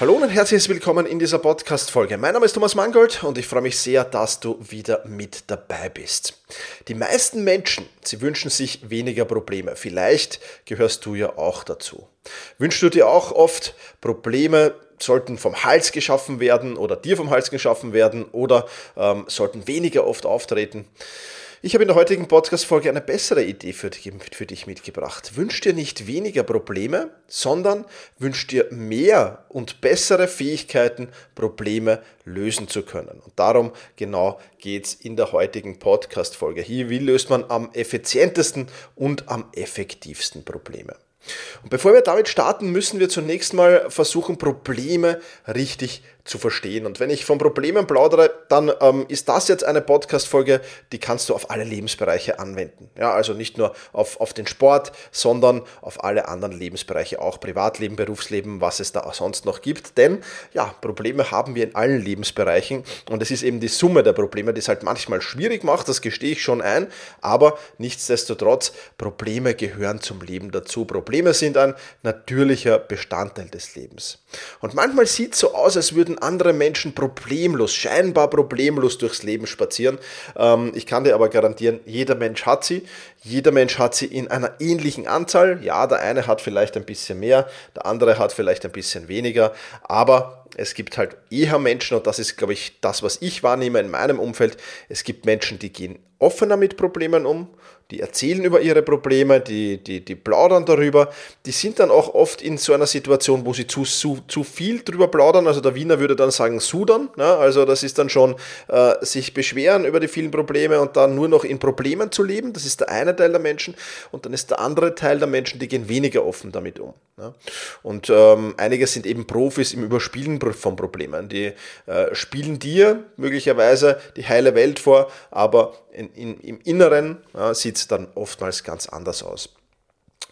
Hallo und herzlich willkommen in dieser Podcast-Folge. Mein Name ist Thomas Mangold und ich freue mich sehr, dass du wieder mit dabei bist. Die meisten Menschen, sie wünschen sich weniger Probleme. Vielleicht gehörst du ja auch dazu. Wünschst du dir auch oft Probleme, sollten vom Hals geschaffen werden oder dir vom Hals geschaffen werden oder ähm, sollten weniger oft auftreten? Ich habe in der heutigen Podcast-Folge eine bessere Idee für, für dich mitgebracht. Wünsch dir nicht weniger Probleme, sondern wünsch dir mehr und bessere Fähigkeiten, Probleme lösen zu können. Und darum genau geht es in der heutigen Podcast-Folge. Hier, wie löst man am effizientesten und am effektivsten Probleme? Und bevor wir damit starten, müssen wir zunächst mal versuchen, Probleme richtig zu verstehen. Und wenn ich von Problemen plaudere, dann ähm, ist das jetzt eine Podcast-Folge, die kannst du auf alle Lebensbereiche anwenden. Ja, also nicht nur auf, auf den Sport, sondern auf alle anderen Lebensbereiche, auch Privatleben, Berufsleben, was es da sonst noch gibt. Denn ja, Probleme haben wir in allen Lebensbereichen und es ist eben die Summe der Probleme, die es halt manchmal schwierig macht, das gestehe ich schon ein, aber nichtsdestotrotz, Probleme gehören zum Leben dazu. Probleme sind ein natürlicher Bestandteil des Lebens. Und manchmal sieht es so aus, als würden andere Menschen problemlos, scheinbar problemlos durchs Leben spazieren. Ähm, ich kann dir aber garantieren, jeder Mensch hat sie. Jeder Mensch hat sie in einer ähnlichen Anzahl. Ja, der eine hat vielleicht ein bisschen mehr, der andere hat vielleicht ein bisschen weniger, aber es gibt halt eher Menschen, und das ist, glaube ich, das, was ich wahrnehme in meinem Umfeld, es gibt Menschen, die gehen offener mit Problemen um die erzählen über ihre Probleme, die, die, die plaudern darüber. Die sind dann auch oft in so einer Situation, wo sie zu, zu, zu viel drüber plaudern. Also der Wiener würde dann sagen Sudern. Ne? Also das ist dann schon äh, sich beschweren über die vielen Probleme und dann nur noch in Problemen zu leben. Das ist der eine Teil der Menschen. Und dann ist der andere Teil der Menschen, die gehen weniger offen damit um. Ne? Und ähm, einige sind eben Profis im Überspielen von Problemen. Die äh, spielen dir möglicherweise die heile Welt vor, aber in, in, im Inneren ja, sieht es dann oftmals ganz anders aus.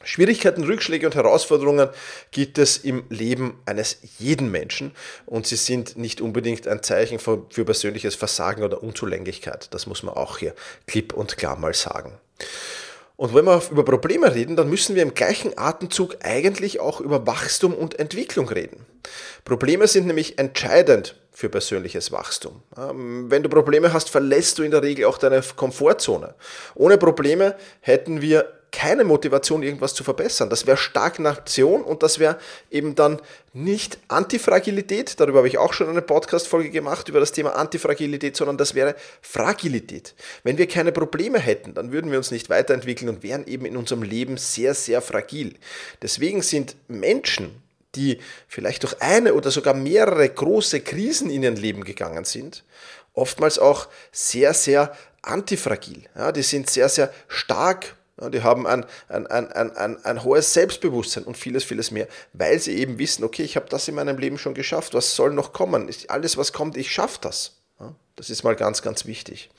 Schwierigkeiten, Rückschläge und Herausforderungen gibt es im Leben eines jeden Menschen und sie sind nicht unbedingt ein Zeichen für, für persönliches Versagen oder Unzulänglichkeit. Das muss man auch hier klipp und klar mal sagen. Und wenn wir über Probleme reden, dann müssen wir im gleichen Atemzug eigentlich auch über Wachstum und Entwicklung reden. Probleme sind nämlich entscheidend für persönliches Wachstum. Ähm, wenn du Probleme hast, verlässt du in der Regel auch deine Komfortzone. Ohne Probleme hätten wir keine Motivation, irgendwas zu verbessern. Das wäre Stagnation und das wäre eben dann nicht Antifragilität, darüber habe ich auch schon eine Podcast-Folge gemacht über das Thema Antifragilität, sondern das wäre Fragilität. Wenn wir keine Probleme hätten, dann würden wir uns nicht weiterentwickeln und wären eben in unserem Leben sehr, sehr fragil. Deswegen sind Menschen, die vielleicht durch eine oder sogar mehrere große Krisen in ihrem Leben gegangen sind, oftmals auch sehr, sehr antifragil. Ja, die sind sehr, sehr stark. Ja, die haben ein, ein, ein, ein, ein, ein hohes Selbstbewusstsein und vieles, vieles mehr, weil sie eben wissen, okay, ich habe das in meinem Leben schon geschafft, was soll noch kommen? Alles, was kommt, ich schaffe das. Ja, das ist mal ganz, ganz wichtig.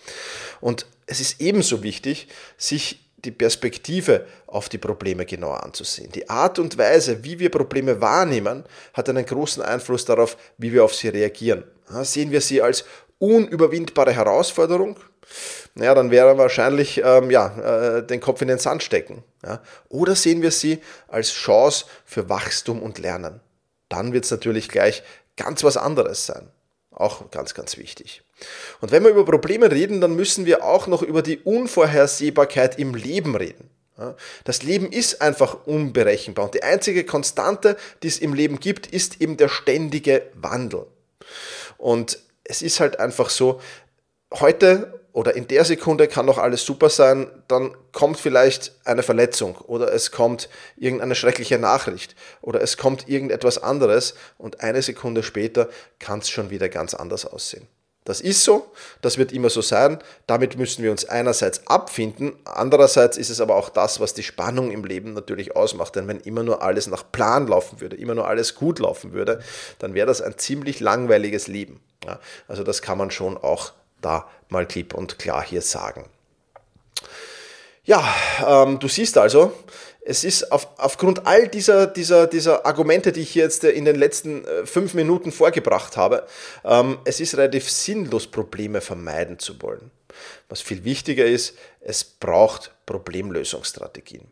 Und es ist ebenso wichtig, sich die Perspektive auf die Probleme genauer anzusehen. Die Art und Weise, wie wir Probleme wahrnehmen, hat einen großen Einfluss darauf, wie wir auf sie reagieren. sehen wir sie als unüberwindbare Herausforderung, naja, dann wäre wahrscheinlich ähm, ja, äh, den Kopf in den Sand stecken. Ja? Oder sehen wir sie als Chance für Wachstum und Lernen. Dann wird es natürlich gleich ganz was anderes sein. Auch ganz, ganz wichtig. Und wenn wir über Probleme reden, dann müssen wir auch noch über die Unvorhersehbarkeit im Leben reden. Das Leben ist einfach unberechenbar und die einzige Konstante, die es im Leben gibt, ist eben der ständige Wandel. Und es ist halt einfach so, heute oder in der Sekunde kann noch alles super sein, dann kommt vielleicht eine Verletzung oder es kommt irgendeine schreckliche Nachricht oder es kommt irgendetwas anderes und eine Sekunde später kann es schon wieder ganz anders aussehen. Das ist so, das wird immer so sein. Damit müssen wir uns einerseits abfinden, andererseits ist es aber auch das, was die Spannung im Leben natürlich ausmacht. Denn wenn immer nur alles nach Plan laufen würde, immer nur alles gut laufen würde, dann wäre das ein ziemlich langweiliges Leben. Ja, also das kann man schon auch da mal klipp und klar hier sagen. Ja, ähm, du siehst also, es ist auf, aufgrund all dieser, dieser, dieser Argumente, die ich jetzt in den letzten äh, fünf Minuten vorgebracht habe, ähm, es ist relativ sinnlos, Probleme vermeiden zu wollen. Was viel wichtiger ist, es braucht Problemlösungsstrategien.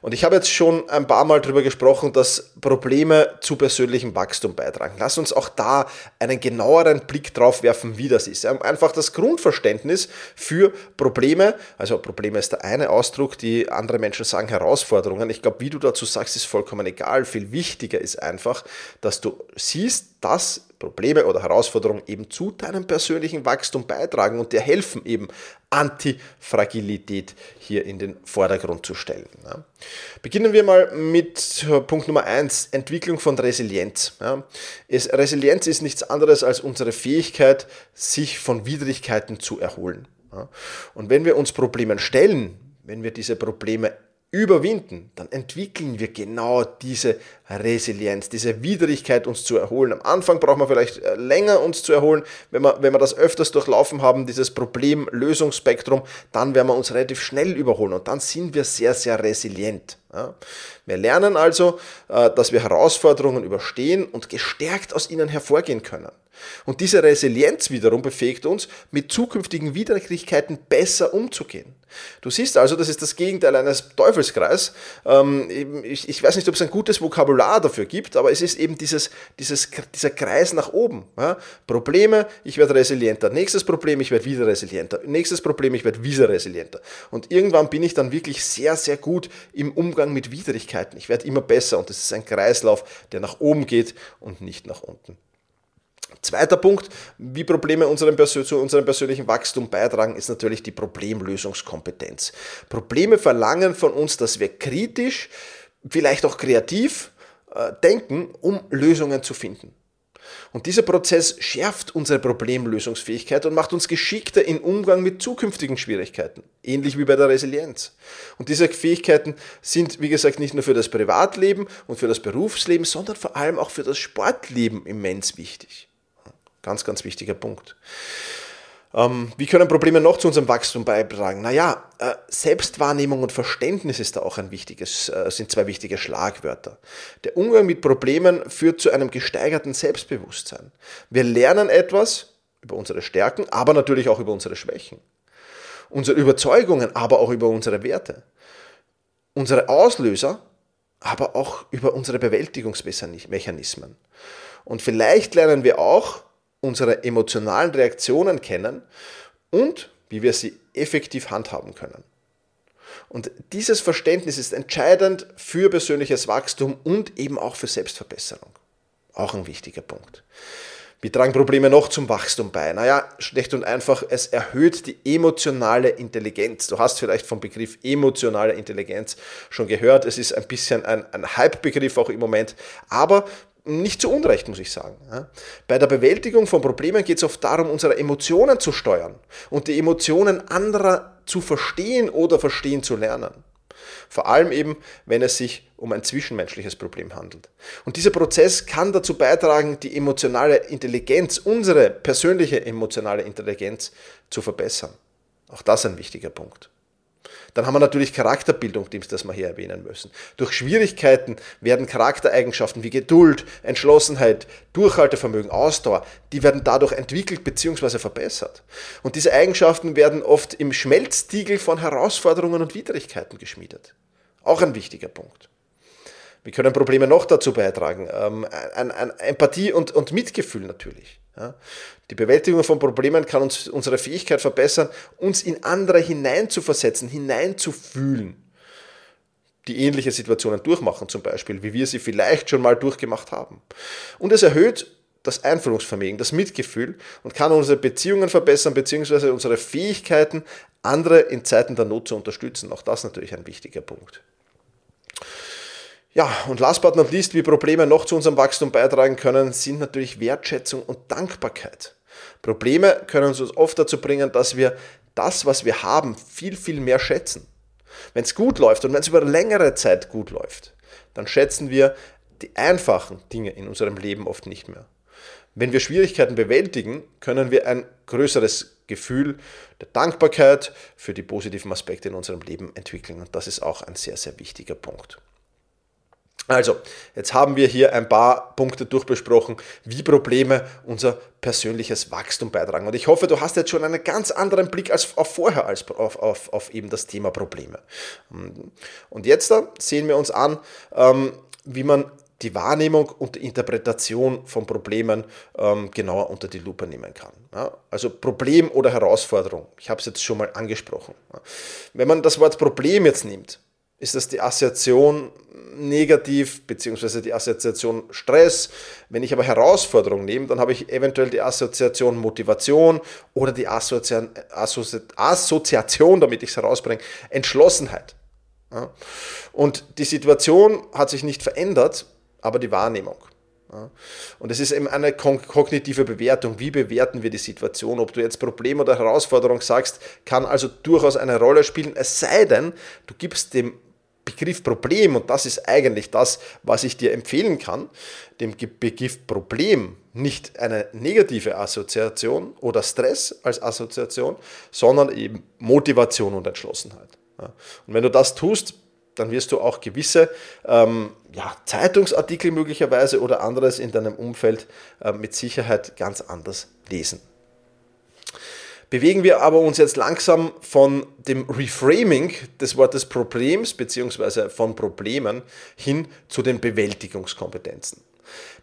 Und ich habe jetzt schon ein paar Mal darüber gesprochen, dass Probleme zu persönlichem Wachstum beitragen. Lass uns auch da einen genaueren Blick drauf werfen, wie das ist. Einfach das Grundverständnis für Probleme, also Probleme ist der eine Ausdruck, die andere Menschen sagen Herausforderungen. Ich glaube, wie du dazu sagst, ist vollkommen egal. Viel wichtiger ist einfach, dass du siehst, dass Probleme oder Herausforderungen eben zu deinem persönlichen Wachstum beitragen und dir helfen, eben Antifragilität hier in den Vordergrund zu stellen. Beginnen wir mal mit Punkt Nummer eins: Entwicklung von Resilienz. Resilienz ist nichts anderes als unsere Fähigkeit, sich von Widrigkeiten zu erholen. Und wenn wir uns Problemen stellen, wenn wir diese Probleme überwinden, dann entwickeln wir genau diese Resilienz, diese Widrigkeit, uns zu erholen. Am Anfang braucht man vielleicht äh, länger, uns zu erholen. Wenn wir, wenn wir das öfters durchlaufen haben, dieses Problem-Lösungsspektrum, dann werden wir uns relativ schnell überholen und dann sind wir sehr, sehr resilient. Wir lernen also, äh, dass wir Herausforderungen überstehen und gestärkt aus ihnen hervorgehen können. Und diese Resilienz wiederum befähigt uns, mit zukünftigen Widrigkeiten besser umzugehen. Du siehst also, das ist das Gegenteil eines Teufelskreis. Ähm, ich weiß nicht, ob es ein gutes Vokabular dafür gibt, aber es ist eben dieses, dieses, dieser Kreis nach oben. Probleme, ich werde resilienter. Nächstes Problem, ich werde wieder resilienter. Nächstes Problem, ich werde wieder resilienter. Und irgendwann bin ich dann wirklich sehr, sehr gut im Umgang mit Widrigkeiten. Ich werde immer besser und es ist ein Kreislauf, der nach oben geht und nicht nach unten. Zweiter Punkt, wie Probleme unserem zu unserem persönlichen Wachstum beitragen, ist natürlich die Problemlösungskompetenz. Probleme verlangen von uns, dass wir kritisch, vielleicht auch kreativ äh, denken, um Lösungen zu finden. Und dieser Prozess schärft unsere Problemlösungsfähigkeit und macht uns geschickter im Umgang mit zukünftigen Schwierigkeiten, ähnlich wie bei der Resilienz. Und diese Fähigkeiten sind, wie gesagt, nicht nur für das Privatleben und für das Berufsleben, sondern vor allem auch für das Sportleben immens wichtig. Ganz, ganz wichtiger Punkt. Ähm, wie können Probleme noch zu unserem Wachstum beitragen? Naja, äh, Selbstwahrnehmung und Verständnis ist da auch ein wichtiges, äh, sind zwei wichtige Schlagwörter. Der Umgang mit Problemen führt zu einem gesteigerten Selbstbewusstsein. Wir lernen etwas über unsere Stärken, aber natürlich auch über unsere Schwächen. Unsere Überzeugungen, aber auch über unsere Werte. Unsere Auslöser, aber auch über unsere Bewältigungsmechanismen. Und vielleicht lernen wir auch, unsere emotionalen Reaktionen kennen und wie wir sie effektiv handhaben können. Und dieses Verständnis ist entscheidend für persönliches Wachstum und eben auch für Selbstverbesserung. Auch ein wichtiger Punkt. Wie tragen Probleme noch zum Wachstum bei? Naja, schlecht und einfach, es erhöht die emotionale Intelligenz. Du hast vielleicht vom Begriff emotionale Intelligenz schon gehört. Es ist ein bisschen ein, ein Hype-Begriff auch im Moment. Aber nicht zu Unrecht, muss ich sagen. Bei der Bewältigung von Problemen geht es oft darum, unsere Emotionen zu steuern und die Emotionen anderer zu verstehen oder verstehen zu lernen. Vor allem eben, wenn es sich um ein zwischenmenschliches Problem handelt. Und dieser Prozess kann dazu beitragen, die emotionale Intelligenz, unsere persönliche emotionale Intelligenz zu verbessern. Auch das ein wichtiger Punkt. Dann haben wir natürlich Charakterbildung, das wir hier erwähnen müssen. Durch Schwierigkeiten werden Charaktereigenschaften wie Geduld, Entschlossenheit, Durchhaltevermögen, Ausdauer, die werden dadurch entwickelt bzw. verbessert. Und diese Eigenschaften werden oft im Schmelztiegel von Herausforderungen und Widrigkeiten geschmiedet. Auch ein wichtiger Punkt. Wie können Probleme noch dazu beitragen? Ähm, ein, ein Empathie und, und Mitgefühl natürlich. Ja. Die Bewältigung von Problemen kann uns unsere Fähigkeit verbessern, uns in andere hineinzuversetzen, hineinzufühlen, die ähnliche Situationen durchmachen, zum Beispiel, wie wir sie vielleicht schon mal durchgemacht haben. Und es erhöht das Einfühlungsvermögen, das Mitgefühl und kann unsere Beziehungen verbessern, beziehungsweise unsere Fähigkeiten, andere in Zeiten der Not zu unterstützen. Auch das natürlich ein wichtiger Punkt. Ja, und last but not least, wie Probleme noch zu unserem Wachstum beitragen können, sind natürlich Wertschätzung und Dankbarkeit. Probleme können uns oft dazu bringen, dass wir das, was wir haben, viel, viel mehr schätzen. Wenn es gut läuft und wenn es über längere Zeit gut läuft, dann schätzen wir die einfachen Dinge in unserem Leben oft nicht mehr. Wenn wir Schwierigkeiten bewältigen, können wir ein größeres Gefühl der Dankbarkeit für die positiven Aspekte in unserem Leben entwickeln. Und das ist auch ein sehr, sehr wichtiger Punkt. Also, jetzt haben wir hier ein paar Punkte durchbesprochen, wie Probleme unser persönliches Wachstum beitragen. Und ich hoffe, du hast jetzt schon einen ganz anderen Blick als auf vorher als auf, auf, auf eben das Thema Probleme. Und jetzt sehen wir uns an, ähm, wie man die Wahrnehmung und die Interpretation von Problemen ähm, genauer unter die Lupe nehmen kann. Also Problem oder Herausforderung. Ich habe es jetzt schon mal angesprochen. Wenn man das Wort Problem jetzt nimmt, ist das die Assoziation negativ, beziehungsweise die Assoziation Stress. Wenn ich aber Herausforderung nehme, dann habe ich eventuell die Assoziation Motivation oder die Assozi Assozi Assoziation, damit ich es herausbringe, Entschlossenheit. Ja. Und die Situation hat sich nicht verändert, aber die Wahrnehmung. Ja. Und es ist eben eine kognitive Bewertung. Wie bewerten wir die Situation? Ob du jetzt Problem oder Herausforderung sagst, kann also durchaus eine Rolle spielen, es sei denn, du gibst dem Begriff Problem, und das ist eigentlich das, was ich dir empfehlen kann, dem Begriff Problem nicht eine negative Assoziation oder Stress als Assoziation, sondern eben Motivation und Entschlossenheit. Und wenn du das tust, dann wirst du auch gewisse ähm, ja, Zeitungsartikel möglicherweise oder anderes in deinem Umfeld äh, mit Sicherheit ganz anders lesen bewegen wir aber uns jetzt langsam von dem Reframing des Wortes Problems bzw. von Problemen hin zu den Bewältigungskompetenzen.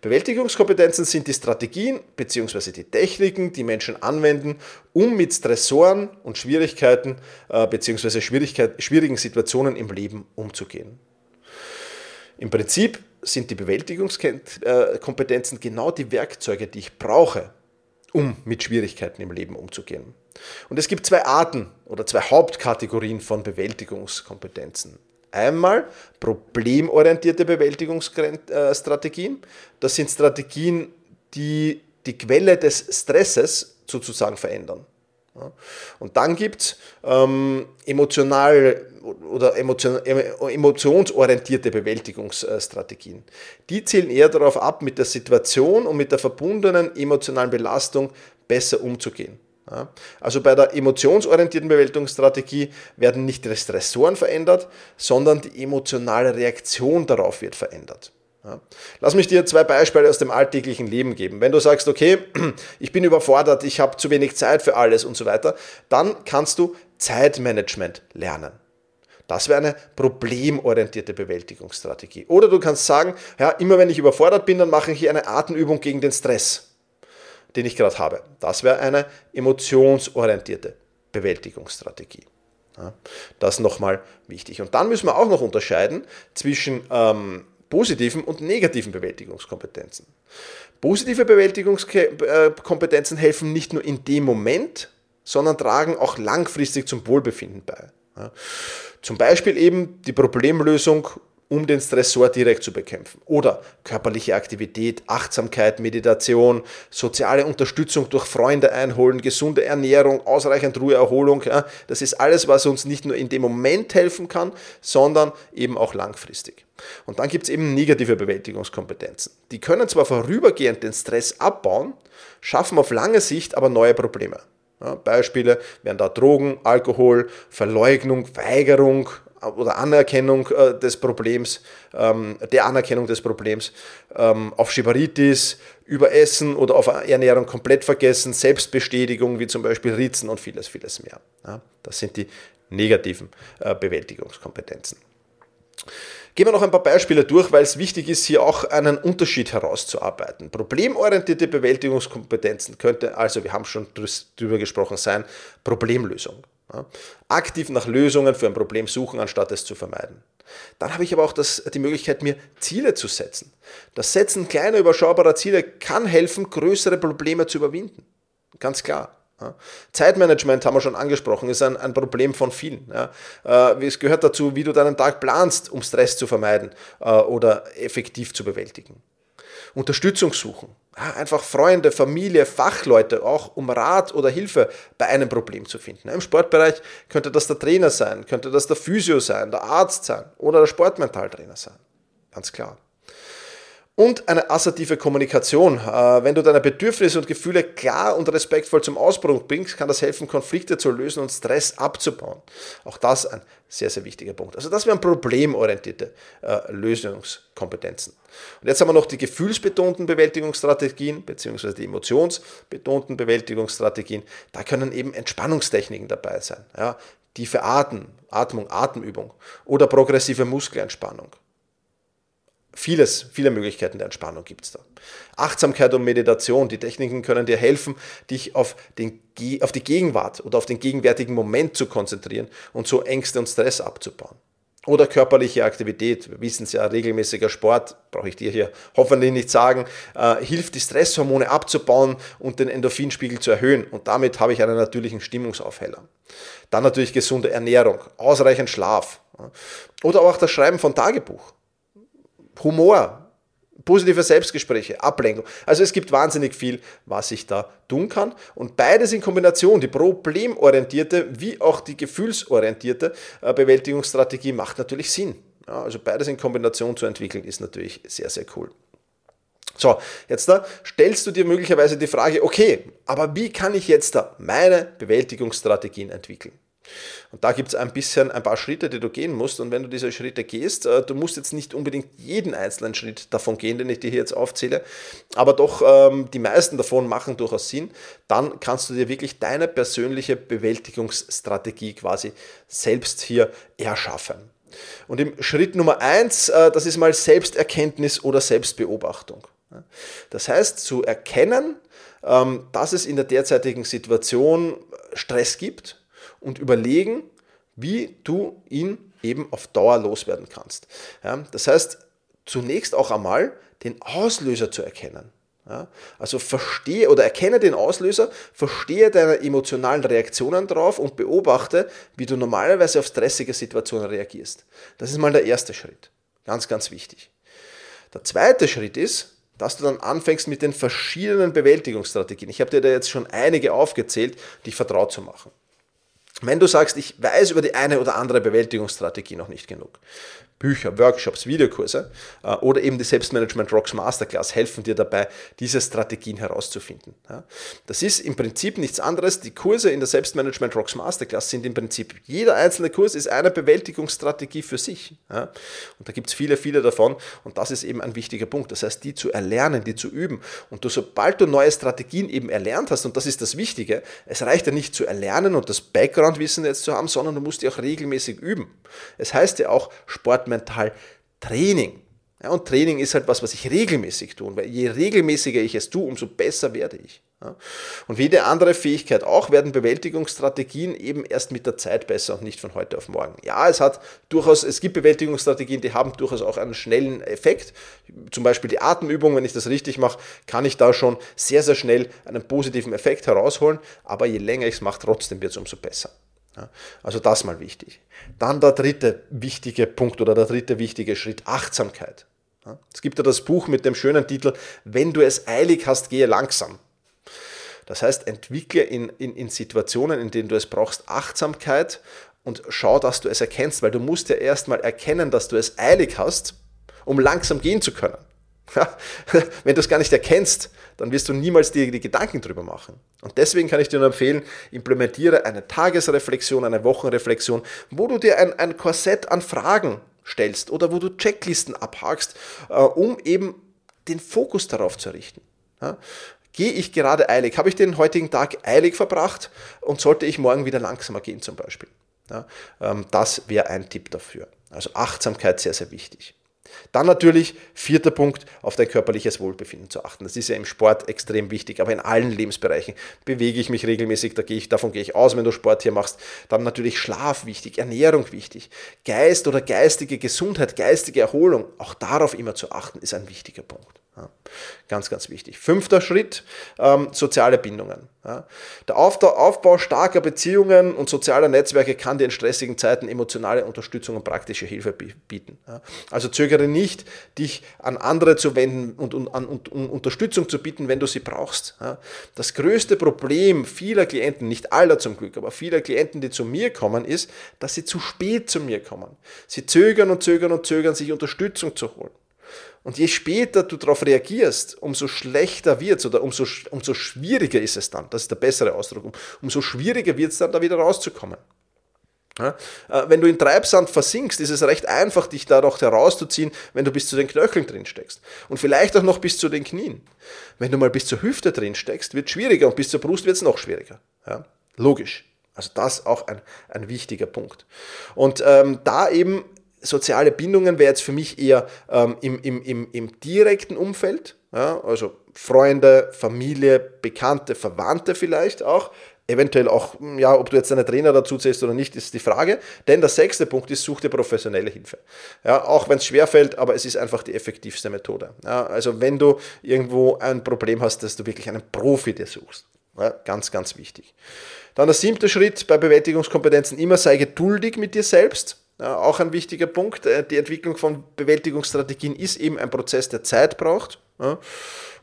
Bewältigungskompetenzen sind die Strategien bzw. die Techniken, die Menschen anwenden, um mit Stressoren und Schwierigkeiten äh, bzw. schwierigen Situationen im Leben umzugehen. Im Prinzip sind die Bewältigungskompetenzen genau die Werkzeuge, die ich brauche, um mit Schwierigkeiten im Leben umzugehen. Und es gibt zwei Arten oder zwei Hauptkategorien von Bewältigungskompetenzen. Einmal problemorientierte Bewältigungsstrategien. Das sind Strategien, die die Quelle des Stresses sozusagen verändern. Und dann gibt es ähm, emotional oder emotion, emotionsorientierte Bewältigungsstrategien. Die zielen eher darauf ab, mit der Situation und mit der verbundenen emotionalen Belastung besser umzugehen. Also bei der emotionsorientierten Bewältigungsstrategie werden nicht die Stressoren verändert, sondern die emotionale Reaktion darauf wird verändert. Lass mich dir zwei Beispiele aus dem alltäglichen Leben geben. Wenn du sagst, okay, ich bin überfordert, ich habe zu wenig Zeit für alles und so weiter, dann kannst du Zeitmanagement lernen. Das wäre eine problemorientierte Bewältigungsstrategie. Oder du kannst sagen, ja, immer wenn ich überfordert bin, dann mache ich hier eine Atemübung gegen den Stress, den ich gerade habe. Das wäre eine emotionsorientierte Bewältigungsstrategie. Ja, das nochmal wichtig. Und dann müssen wir auch noch unterscheiden zwischen ähm, positiven und negativen Bewältigungskompetenzen. Positive Bewältigungskompetenzen helfen nicht nur in dem Moment, sondern tragen auch langfristig zum Wohlbefinden bei. Zum Beispiel eben die Problemlösung, um den Stressor direkt zu bekämpfen. Oder körperliche Aktivität, Achtsamkeit, Meditation, soziale Unterstützung durch Freunde einholen, gesunde Ernährung, ausreichend Ruhe, Erholung. Das ist alles, was uns nicht nur in dem Moment helfen kann, sondern eben auch langfristig. Und dann gibt es eben negative Bewältigungskompetenzen. Die können zwar vorübergehend den Stress abbauen, schaffen auf lange Sicht aber neue Probleme. Ja, Beispiele wären da Drogen, Alkohol, Verleugnung, Weigerung oder Anerkennung äh, des Problems, ähm, der Anerkennung des Problems, ähm, auf Schibaritis, Überessen oder auf Ernährung komplett vergessen, Selbstbestätigung wie zum Beispiel Ritzen und vieles, vieles mehr. Ja, das sind die negativen äh, Bewältigungskompetenzen. Gehen wir noch ein paar Beispiele durch, weil es wichtig ist, hier auch einen Unterschied herauszuarbeiten. Problemorientierte Bewältigungskompetenzen könnte also, wir haben schon drüber gesprochen, sein Problemlösung. Aktiv nach Lösungen für ein Problem suchen, anstatt es zu vermeiden. Dann habe ich aber auch das, die Möglichkeit, mir Ziele zu setzen. Das Setzen kleiner, überschaubarer Ziele kann helfen, größere Probleme zu überwinden. Ganz klar. Zeitmanagement haben wir schon angesprochen, ist ein, ein Problem von vielen. Ja. Äh, es gehört dazu, wie du deinen Tag planst, um Stress zu vermeiden äh, oder effektiv zu bewältigen. Unterstützung suchen. Einfach Freunde, Familie, Fachleute, auch um Rat oder Hilfe bei einem Problem zu finden. Im Sportbereich könnte das der Trainer sein, könnte das der Physio sein, der Arzt sein oder der Sportmentaltrainer sein. Ganz klar. Und eine assertive Kommunikation. Äh, wenn du deine Bedürfnisse und Gefühle klar und respektvoll zum Ausbruch bringst, kann das helfen, Konflikte zu lösen und Stress abzubauen. Auch das ein sehr, sehr wichtiger Punkt. Also das wären problemorientierte äh, Lösungskompetenzen. Und jetzt haben wir noch die gefühlsbetonten Bewältigungsstrategien beziehungsweise die emotionsbetonten Bewältigungsstrategien. Da können eben Entspannungstechniken dabei sein. Ja? Tiefe Atmen, Atmung, Atemübung oder progressive Muskelentspannung. Vieles, viele Möglichkeiten der Entspannung gibt es da. Achtsamkeit und Meditation, die Techniken können dir helfen, dich auf, den, auf die Gegenwart oder auf den gegenwärtigen Moment zu konzentrieren und so Ängste und Stress abzubauen. Oder körperliche Aktivität, wir wissen es ja, regelmäßiger Sport, brauche ich dir hier hoffentlich nicht sagen, äh, hilft die Stresshormone abzubauen und den Endorphinspiegel zu erhöhen. Und damit habe ich einen natürlichen Stimmungsaufheller. Dann natürlich gesunde Ernährung, ausreichend Schlaf. Oder auch das Schreiben von Tagebuch. Humor, positive Selbstgespräche, Ablenkung. Also es gibt wahnsinnig viel, was ich da tun kann. Und beides in Kombination, die problemorientierte wie auch die gefühlsorientierte äh, Bewältigungsstrategie macht natürlich Sinn. Ja, also beides in Kombination zu entwickeln ist natürlich sehr, sehr cool. So, jetzt da stellst du dir möglicherweise die Frage, okay, aber wie kann ich jetzt da meine Bewältigungsstrategien entwickeln? Und da gibt es ein bisschen ein paar Schritte, die du gehen musst. Und wenn du diese Schritte gehst, äh, du musst jetzt nicht unbedingt jeden einzelnen Schritt davon gehen, den ich dir hier jetzt aufzähle, aber doch ähm, die meisten davon machen durchaus Sinn. Dann kannst du dir wirklich deine persönliche Bewältigungsstrategie quasi selbst hier erschaffen. Und im Schritt Nummer eins, äh, das ist mal Selbsterkenntnis oder Selbstbeobachtung. Das heißt, zu erkennen, ähm, dass es in der derzeitigen Situation Stress gibt, und überlegen, wie du ihn eben auf Dauer loswerden kannst. Ja, das heißt, zunächst auch einmal den Auslöser zu erkennen. Ja, also verstehe oder erkenne den Auslöser, verstehe deine emotionalen Reaktionen drauf und beobachte, wie du normalerweise auf stressige Situationen reagierst. Das ist mal der erste Schritt. Ganz, ganz wichtig. Der zweite Schritt ist, dass du dann anfängst mit den verschiedenen Bewältigungsstrategien. Ich habe dir da jetzt schon einige aufgezählt, dich vertraut zu machen. Wenn du sagst, ich weiß über die eine oder andere Bewältigungsstrategie noch nicht genug, Bücher, Workshops, Videokurse äh, oder eben die Selbstmanagement Rocks Masterclass helfen dir dabei, diese Strategien herauszufinden. Das ist im Prinzip nichts anderes. Die Kurse in der Selbstmanagement Rocks Masterclass sind im Prinzip, jeder einzelne Kurs ist eine Bewältigungsstrategie für sich. Und da gibt es viele, viele davon und das ist eben ein wichtiger Punkt. Das heißt, die zu erlernen, die zu üben. Und du, sobald du neue Strategien eben erlernt hast, und das ist das Wichtige, es reicht ja nicht zu erlernen und das Background-Wissen jetzt zu haben, sondern du musst die auch regelmäßig üben. Es heißt ja auch Sport mental Training. Ja, und Training ist halt was, was ich regelmäßig tue. Weil je regelmäßiger ich es tue, umso besser werde ich. Ja. Und wie jede andere Fähigkeit auch, werden Bewältigungsstrategien eben erst mit der Zeit besser und nicht von heute auf morgen. Ja, es hat durchaus, es gibt Bewältigungsstrategien, die haben durchaus auch einen schnellen Effekt. Zum Beispiel die Atemübung, wenn ich das richtig mache, kann ich da schon sehr, sehr schnell einen positiven Effekt herausholen. Aber je länger ich es mache, trotzdem wird es umso besser. Also das mal wichtig. Dann der dritte wichtige Punkt oder der dritte wichtige Schritt, Achtsamkeit. Es gibt ja das Buch mit dem schönen Titel, Wenn du es eilig hast, gehe langsam. Das heißt, entwickle in, in, in Situationen, in denen du es brauchst, Achtsamkeit und schau, dass du es erkennst, weil du musst ja erstmal erkennen, dass du es eilig hast, um langsam gehen zu können. Wenn du es gar nicht erkennst, dann wirst du niemals dir die Gedanken drüber machen. Und deswegen kann ich dir nur empfehlen, implementiere eine Tagesreflexion, eine Wochenreflexion, wo du dir ein, ein Korsett an Fragen stellst oder wo du Checklisten abhakst, äh, um eben den Fokus darauf zu richten. Ja? Gehe ich gerade eilig? Habe ich den heutigen Tag eilig verbracht und sollte ich morgen wieder langsamer gehen zum Beispiel? Ja? Ähm, das wäre ein Tipp dafür. Also Achtsamkeit sehr, sehr wichtig. Dann natürlich, vierter Punkt, auf dein körperliches Wohlbefinden zu achten. Das ist ja im Sport extrem wichtig, aber in allen Lebensbereichen bewege ich mich regelmäßig, da gehe ich, davon gehe ich aus, wenn du Sport hier machst. Dann natürlich Schlaf wichtig, Ernährung wichtig, Geist oder geistige Gesundheit, geistige Erholung, auch darauf immer zu achten, ist ein wichtiger Punkt. Ja, ganz, ganz wichtig. Fünfter Schritt, ähm, soziale Bindungen. Ja. Der Aufbau starker Beziehungen und sozialer Netzwerke kann dir in stressigen Zeiten emotionale Unterstützung und praktische Hilfe bieten. Ja. Also zögere nicht, dich an andere zu wenden und, und, und um Unterstützung zu bieten, wenn du sie brauchst. Das größte Problem vieler Klienten, nicht aller zum Glück, aber vieler Klienten, die zu mir kommen, ist, dass sie zu spät zu mir kommen. Sie zögern und zögern und zögern, sich Unterstützung zu holen. Und je später du darauf reagierst, umso schlechter wird es oder umso, umso schwieriger ist es dann. Das ist der bessere Ausdruck. umso schwieriger wird es dann, da wieder rauszukommen. Ja, äh, wenn du in Treibsand versinkst, ist es recht einfach, dich da noch herauszuziehen, wenn du bis zu den Knöcheln drin steckst. Und vielleicht auch noch bis zu den Knien. Wenn du mal bis zur Hüfte drin steckst, wird es schwieriger und bis zur Brust wird es noch schwieriger. Ja, logisch. Also das auch ein, ein wichtiger Punkt. Und ähm, da eben soziale Bindungen wäre jetzt für mich eher ähm, im, im, im, im direkten Umfeld, ja, also Freunde, Familie, Bekannte, Verwandte vielleicht auch. Eventuell auch, ja, ob du jetzt deine Trainer dazu zählst oder nicht, ist die Frage. Denn der sechste Punkt ist, such dir professionelle Hilfe. Ja, auch wenn es schwerfällt, aber es ist einfach die effektivste Methode. Ja, also wenn du irgendwo ein Problem hast, dass du wirklich einen Profi dir suchst. Ja, ganz, ganz wichtig. Dann der siebte Schritt bei Bewältigungskompetenzen, immer sei geduldig mit dir selbst. Ja, auch ein wichtiger Punkt. Äh, die Entwicklung von Bewältigungsstrategien ist eben ein Prozess, der Zeit braucht.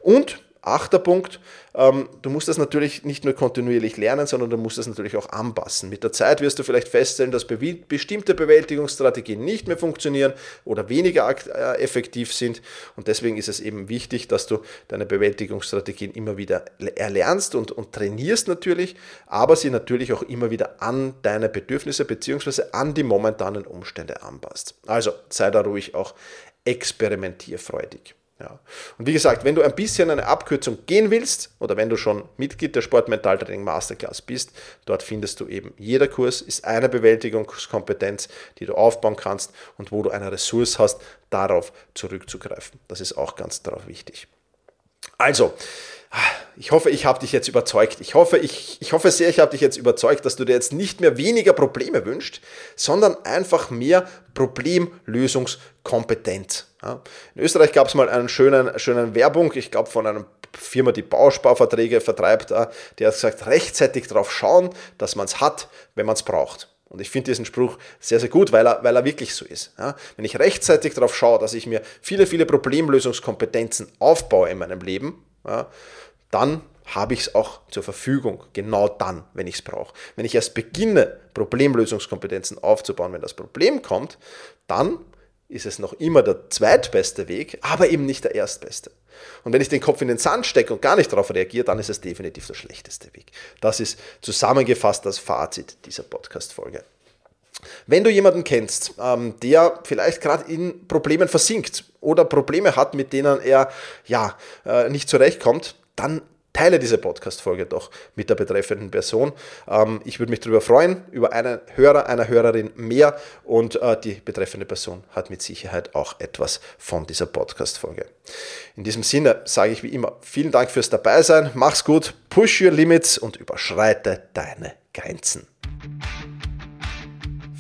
Und Achter Punkt, ähm, du musst das natürlich nicht nur kontinuierlich lernen, sondern du musst das natürlich auch anpassen. Mit der Zeit wirst du vielleicht feststellen, dass bestimmte Bewältigungsstrategien nicht mehr funktionieren oder weniger äh, effektiv sind. Und deswegen ist es eben wichtig, dass du deine Bewältigungsstrategien immer wieder erlernst und, und trainierst natürlich, aber sie natürlich auch immer wieder an deine Bedürfnisse bzw. an die momentanen Umstände anpasst. Also sei da ruhig auch experimentierfreudig. Ja. Und wie gesagt, wenn du ein bisschen eine Abkürzung gehen willst oder wenn du schon Mitglied der Sportmentaltraining Masterclass bist, dort findest du eben, jeder Kurs ist eine Bewältigungskompetenz, die du aufbauen kannst und wo du eine Ressource hast, darauf zurückzugreifen. Das ist auch ganz darauf wichtig. Also, ich hoffe, ich habe dich jetzt überzeugt. Ich hoffe, ich, ich hoffe sehr, ich habe dich jetzt überzeugt, dass du dir jetzt nicht mehr weniger Probleme wünschst, sondern einfach mehr Problemlösungskompetenz. Ja. In Österreich gab es mal einen schönen, schönen Werbung, ich glaube von einer Firma, die Bausparverträge vertreibt, die hat gesagt, rechtzeitig darauf schauen, dass man es hat, wenn man es braucht. Und ich finde diesen Spruch sehr, sehr gut, weil er, weil er wirklich so ist. Ja, wenn ich rechtzeitig darauf schaue, dass ich mir viele, viele Problemlösungskompetenzen aufbaue in meinem Leben, ja, dann habe ich es auch zur Verfügung, genau dann, wenn ich es brauche. Wenn ich erst beginne, Problemlösungskompetenzen aufzubauen, wenn das Problem kommt, dann ist es noch immer der zweitbeste Weg, aber eben nicht der erstbeste. Und wenn ich den Kopf in den Sand stecke und gar nicht darauf reagiere, dann ist es definitiv der schlechteste Weg. Das ist zusammengefasst das Fazit dieser Podcast-Folge. Wenn du jemanden kennst, ähm, der vielleicht gerade in Problemen versinkt oder Probleme hat, mit denen er ja äh, nicht zurechtkommt, dann teile diese Podcast-Folge doch mit der betreffenden Person. Ähm, ich würde mich darüber freuen, über einen Hörer, einer Hörerin mehr und äh, die betreffende Person hat mit Sicherheit auch etwas von dieser Podcast-Folge. In diesem Sinne sage ich wie immer vielen Dank fürs Dabeisein, mach's gut, push your limits und überschreite deine Grenzen.